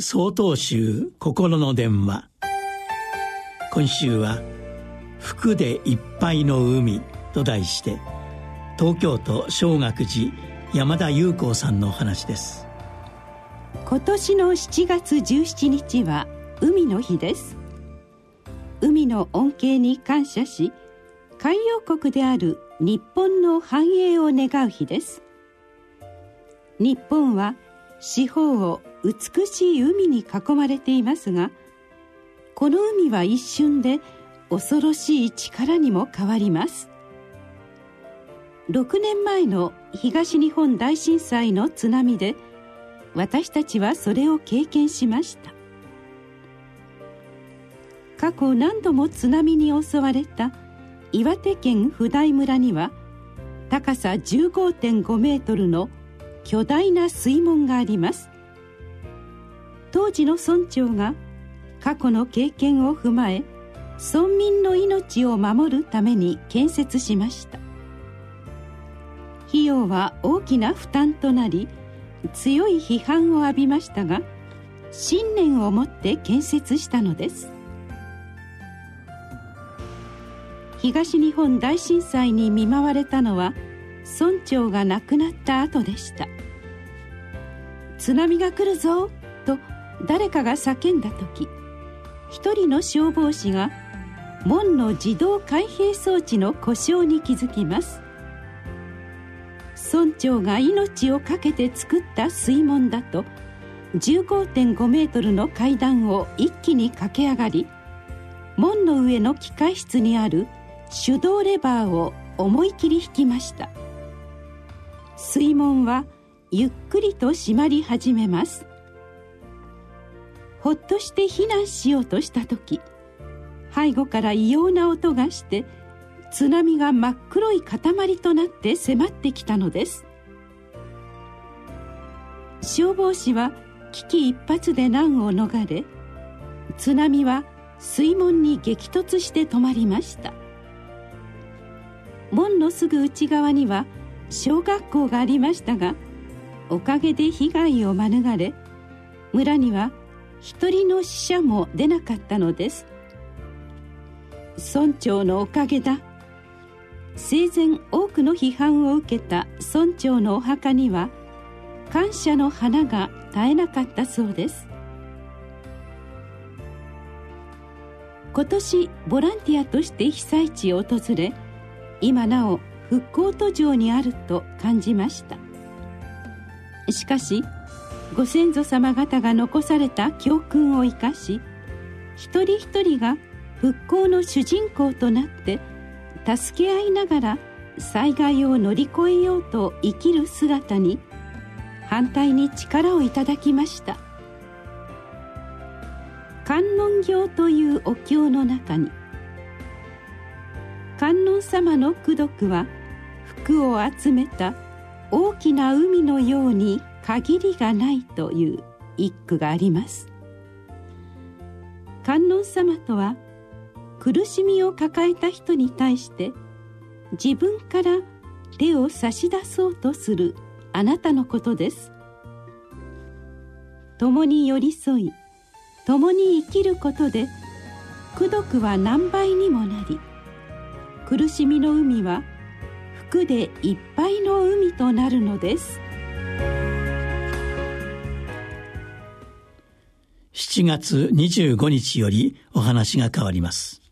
総統集心の電話。今週は「服でいっぱいの海」と題して東京都小学寺山田裕子さんのお話です。今年の7月17日は海の日です。海の恩恵に感謝し海洋国である日本の繁栄を願う日です。日本は四方を美しい海に囲まれていますがこの海は一瞬で恐ろしい力にも変わります。6年前の東日本大震災の津波で私たちはそれを経験しました。過去何度も津波に襲われた岩手県普代村には高さ15.5メートルの巨大な水門があります。当時の村長が過去の経験を踏まえ村民の命を守るために建設しました。費用は大きな負担となり強い批判を浴びましたが信念を持って建設したのです。東日本大震災に見舞われたのは村長が亡くなった後でした。津波が来るぞ。誰かが叫んだ時一人の消防士が門の自動開閉装置の故障に気づきます。村長が命を懸けて作った水門だと15.5メートルの階段を一気に駆け上がり門の上の機械室にある手動レバーを思い切り引きました。水門はゆっくりと閉まり始めます。ほっとして避難しようとした時背後から異様な音がして津波が真っ黒い塊となって迫ってきたのです。消防士は危機一髪で難を逃れ津波は水門に激突して止まりました。門のすぐ内側には小学校がありましたがおかげで被害を免れ村には一人の死者も出なかったのです。村長のおかげだ。生前多くの批判を受けた村長のお墓には感謝の花が絶えなかったそうです。今年ボランティアとして被災地を訪れ今なお復興途上にあると感じました。しかしご先祖様方が残された教訓を生かし一人一人が復興の主人公となって助け合いながら災害を乗り越えようと生きる姿に反対に力をいただきました。観音経というお経の中に観音様の功徳は福を集めた大きな海のように限りがないという一句があります。観音様とは苦しみを抱えた人に対して自分から手を差し出そうとするあなたのことです。共に寄り添い共に生きることで功徳は何倍にもなり苦しみの海は服でいっぱいの海となるのです。7月25日よりお話が変わります。